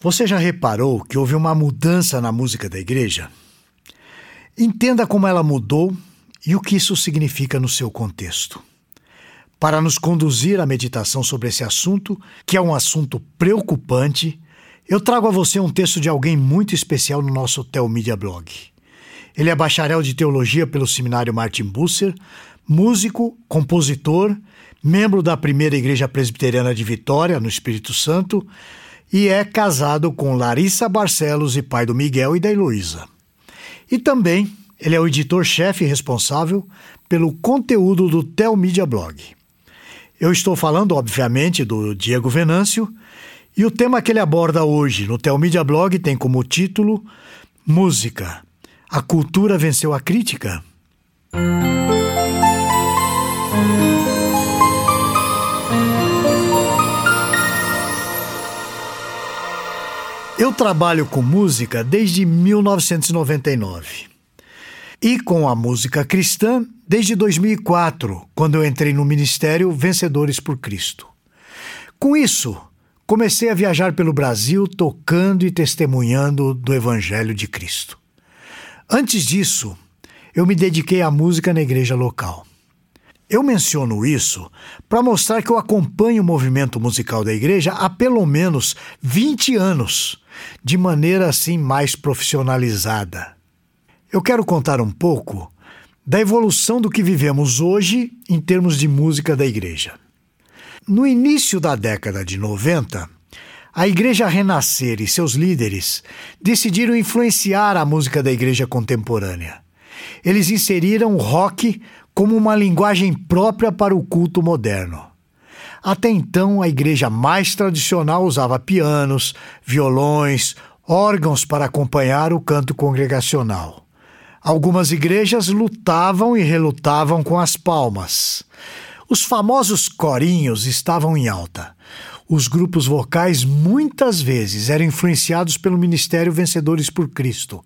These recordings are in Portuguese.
Você já reparou que houve uma mudança na música da igreja? Entenda como ela mudou e o que isso significa no seu contexto. Para nos conduzir à meditação sobre esse assunto, que é um assunto preocupante, eu trago a você um texto de alguém muito especial no nosso Telmídia Blog. Ele é bacharel de teologia pelo seminário Martin Busser, músico, compositor, membro da primeira Igreja Presbiteriana de Vitória, no Espírito Santo, e é casado com Larissa Barcelos e pai do Miguel e da Heloísa. E também ele é o editor-chefe responsável pelo conteúdo do Telmídia Blog. Eu estou falando, obviamente, do Diego Venâncio, e o tema que ele aborda hoje no Telmídia Blog tem como título Música. A cultura venceu a crítica? Eu trabalho com música desde 1999 e com a música cristã desde 2004, quando eu entrei no ministério Vencedores por Cristo. Com isso, comecei a viajar pelo Brasil tocando e testemunhando do Evangelho de Cristo. Antes disso, eu me dediquei à música na igreja local. Eu menciono isso para mostrar que eu acompanho o movimento musical da igreja há pelo menos 20 anos, de maneira assim mais profissionalizada. Eu quero contar um pouco da evolução do que vivemos hoje em termos de música da igreja. No início da década de 90, a Igreja Renascer e seus líderes decidiram influenciar a música da igreja contemporânea. Eles inseriram o rock como uma linguagem própria para o culto moderno. Até então, a igreja mais tradicional usava pianos, violões, órgãos para acompanhar o canto congregacional. Algumas igrejas lutavam e relutavam com as palmas. Os famosos corinhos estavam em alta. Os grupos vocais muitas vezes eram influenciados pelo ministério Vencedores por Cristo,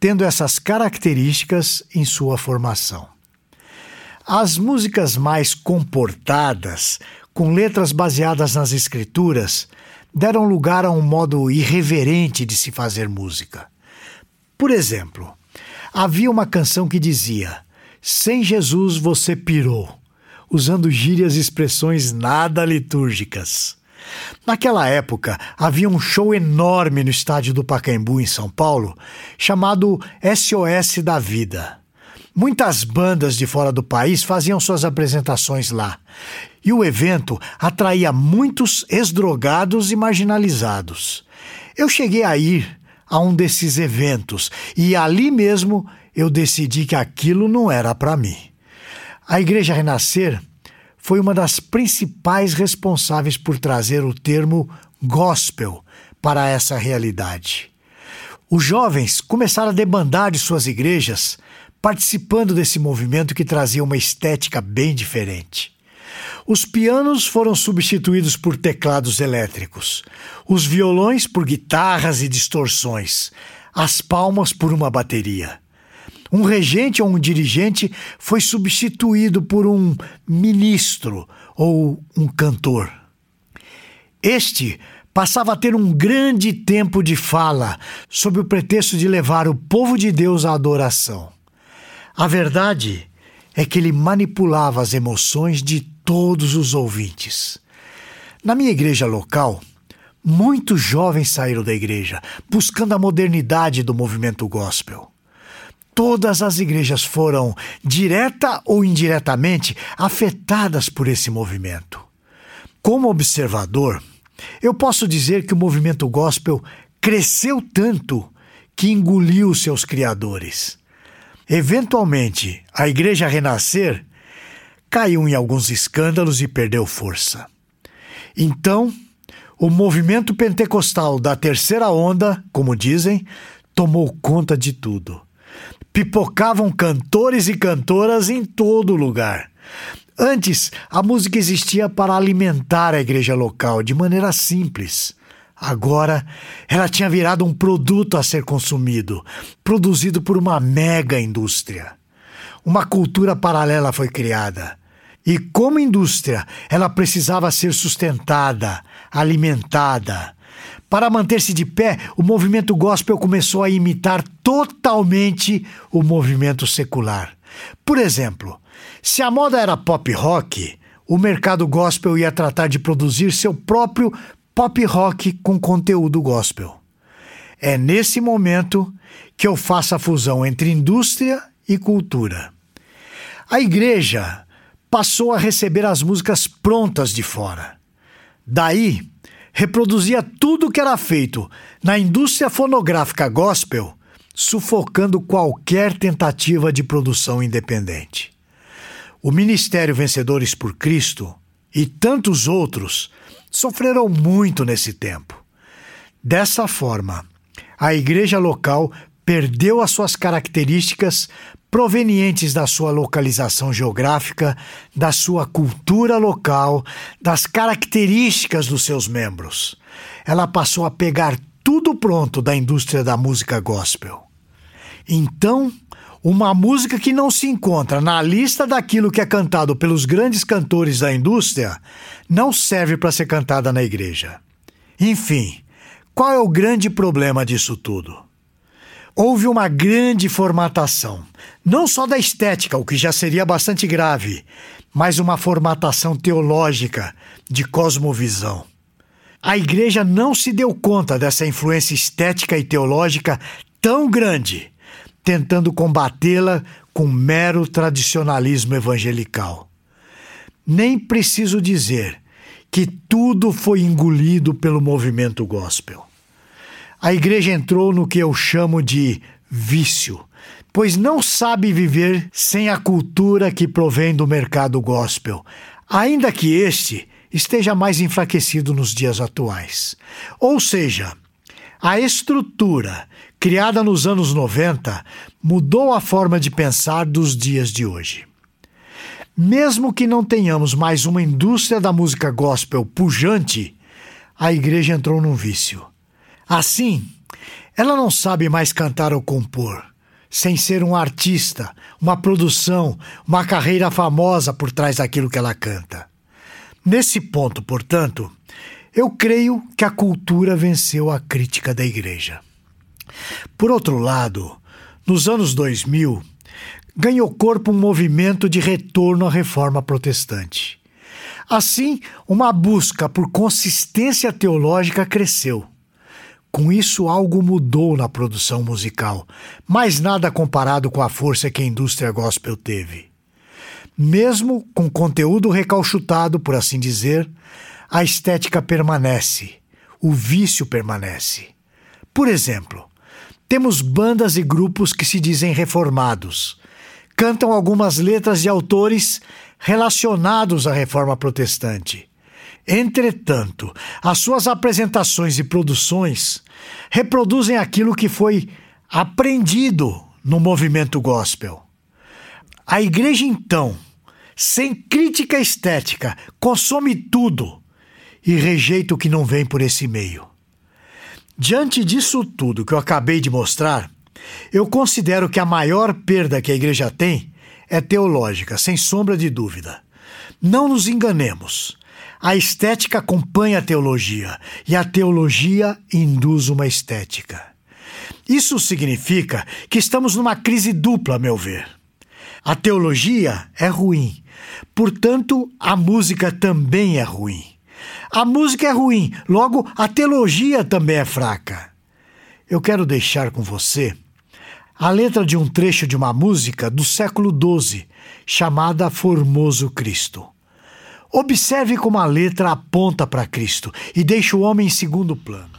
tendo essas características em sua formação. As músicas mais comportadas, com letras baseadas nas escrituras, deram lugar a um modo irreverente de se fazer música. Por exemplo, havia uma canção que dizia: Sem Jesus você pirou, usando gírias e expressões nada litúrgicas. Naquela época, havia um show enorme no estádio do Pacaembu, em São Paulo, chamado SOS da Vida. Muitas bandas de fora do país faziam suas apresentações lá. E o evento atraía muitos ex-drogados e marginalizados. Eu cheguei a ir a um desses eventos e ali mesmo eu decidi que aquilo não era para mim. A Igreja Renascer foi uma das principais responsáveis por trazer o termo gospel para essa realidade. Os jovens começaram a debandar de suas igrejas participando desse movimento que trazia uma estética bem diferente. Os pianos foram substituídos por teclados elétricos, os violões por guitarras e distorções, as palmas por uma bateria. Um regente ou um dirigente foi substituído por um ministro ou um cantor. Este passava a ter um grande tempo de fala, sob o pretexto de levar o povo de Deus à adoração. A verdade é que ele manipulava as emoções de todos os ouvintes. Na minha igreja local, muitos jovens saíram da igreja buscando a modernidade do movimento gospel. Todas as igrejas foram, direta ou indiretamente, afetadas por esse movimento. Como observador, eu posso dizer que o movimento gospel cresceu tanto que engoliu seus criadores. Eventualmente, a igreja renascer caiu em alguns escândalos e perdeu força. Então, o movimento pentecostal da terceira onda, como dizem, tomou conta de tudo. Pipocavam cantores e cantoras em todo lugar. Antes, a música existia para alimentar a igreja local de maneira simples. Agora, ela tinha virado um produto a ser consumido, produzido por uma mega indústria. Uma cultura paralela foi criada. E, como indústria, ela precisava ser sustentada, alimentada. Para manter-se de pé, o movimento gospel começou a imitar totalmente o movimento secular. Por exemplo, se a moda era pop rock, o mercado gospel ia tratar de produzir seu próprio pop rock com conteúdo gospel. É nesse momento que eu faço a fusão entre indústria e cultura. A igreja passou a receber as músicas prontas de fora. Daí, reproduzia tudo que era feito na indústria fonográfica gospel, sufocando qualquer tentativa de produção independente. O Ministério Vencedores por Cristo e tantos outros sofreram muito nesse tempo. Dessa forma, a igreja local perdeu as suas características provenientes da sua localização geográfica, da sua cultura local, das características dos seus membros. Ela passou a pegar tudo pronto da indústria da música gospel. Então, uma música que não se encontra na lista daquilo que é cantado pelos grandes cantores da indústria não serve para ser cantada na igreja. Enfim, qual é o grande problema disso tudo? houve uma grande formatação, não só da estética, o que já seria bastante grave, mas uma formatação teológica de cosmovisão. A igreja não se deu conta dessa influência estética e teológica tão grande, tentando combatê-la com mero tradicionalismo evangelical. Nem preciso dizer que tudo foi engolido pelo movimento gospel. A igreja entrou no que eu chamo de vício, pois não sabe viver sem a cultura que provém do mercado gospel, ainda que este esteja mais enfraquecido nos dias atuais. Ou seja, a estrutura criada nos anos 90 mudou a forma de pensar dos dias de hoje. Mesmo que não tenhamos mais uma indústria da música gospel pujante, a igreja entrou num vício. Assim, ela não sabe mais cantar ou compor, sem ser um artista, uma produção, uma carreira famosa por trás daquilo que ela canta. Nesse ponto, portanto, eu creio que a cultura venceu a crítica da igreja. Por outro lado, nos anos 2000, ganhou corpo um movimento de retorno à reforma protestante. Assim, uma busca por consistência teológica cresceu. Com isso, algo mudou na produção musical, mas nada comparado com a força que a indústria gospel teve. Mesmo com conteúdo recalchutado, por assim dizer, a estética permanece, o vício permanece. Por exemplo, temos bandas e grupos que se dizem reformados, cantam algumas letras de autores relacionados à reforma protestante Entretanto, as suas apresentações e produções reproduzem aquilo que foi aprendido no movimento gospel. A igreja, então, sem crítica estética, consome tudo e rejeita o que não vem por esse meio. Diante disso tudo que eu acabei de mostrar, eu considero que a maior perda que a igreja tem é teológica, sem sombra de dúvida. Não nos enganemos. A estética acompanha a teologia e a teologia induz uma estética. Isso significa que estamos numa crise dupla, a meu ver. A teologia é ruim, portanto, a música também é ruim. A música é ruim, logo, a teologia também é fraca. Eu quero deixar com você a letra de um trecho de uma música do século XII chamada Formoso Cristo. Observe como a letra aponta para Cristo e deixa o homem em segundo plano.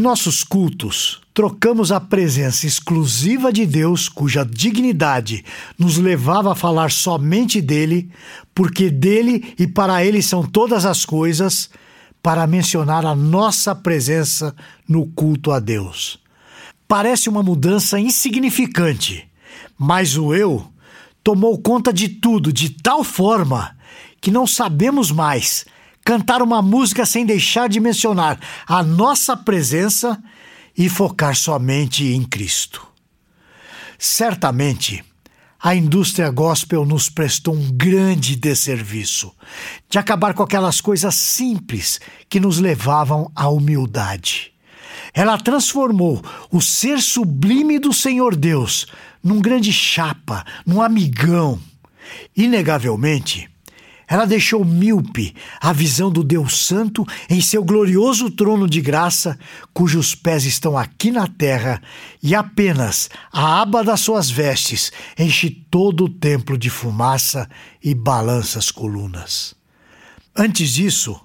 Nossos cultos, trocamos a presença exclusiva de Deus, cuja dignidade nos levava a falar somente dele, porque dele e para ele são todas as coisas, para mencionar a nossa presença no culto a Deus. Parece uma mudança insignificante, mas o eu tomou conta de tudo de tal forma que não sabemos mais cantar uma música sem deixar de mencionar a nossa presença e focar somente em Cristo. Certamente, a indústria gospel nos prestou um grande desserviço de acabar com aquelas coisas simples que nos levavam à humildade. Ela transformou o ser sublime do Senhor Deus num grande chapa, num amigão. Inegavelmente, ela deixou míope a visão do Deus Santo em seu glorioso trono de graça, cujos pés estão aqui na terra, e apenas a aba das suas vestes enche todo o templo de fumaça e balança as colunas. Antes disso,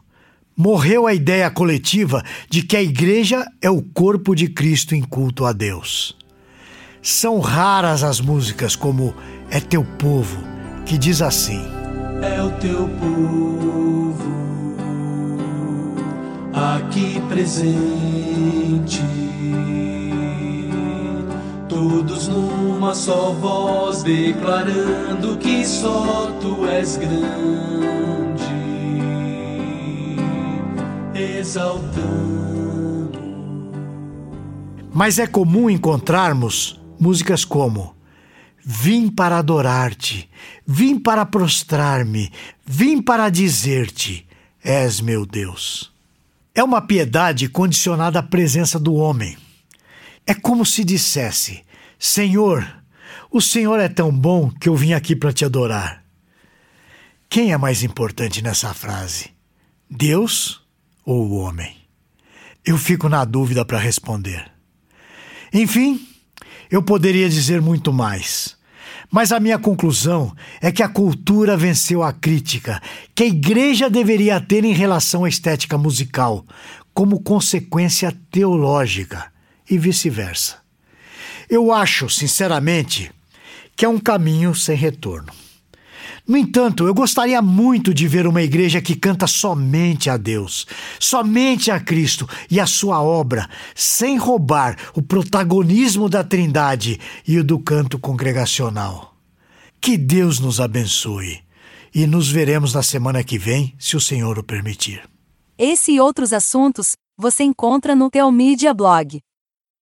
morreu a ideia coletiva de que a igreja é o corpo de Cristo em culto a Deus. São raras as músicas como É Teu Povo, que diz assim é o teu povo aqui presente, todos numa só voz declarando que só tu és grande, exaltando. Mas é comum encontrarmos músicas como Vim para adorar-te, vim para prostrar-me, vim para dizer-te: És meu Deus. É uma piedade condicionada à presença do homem. É como se dissesse: Senhor, o Senhor é tão bom que eu vim aqui para te adorar. Quem é mais importante nessa frase? Deus ou o homem? Eu fico na dúvida para responder. Enfim, eu poderia dizer muito mais. Mas a minha conclusão é que a cultura venceu a crítica que a igreja deveria ter em relação à estética musical, como consequência teológica, e vice-versa. Eu acho, sinceramente, que é um caminho sem retorno. No entanto, eu gostaria muito de ver uma igreja que canta somente a Deus, somente a Cristo e a sua obra, sem roubar o protagonismo da Trindade e o do canto congregacional. Que Deus nos abençoe e nos veremos na semana que vem, se o Senhor o permitir. Esse e outros assuntos você encontra no Teomídia Blog.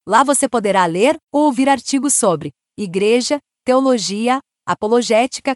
Lá você poderá ler ou ouvir artigos sobre igreja, teologia, apologética,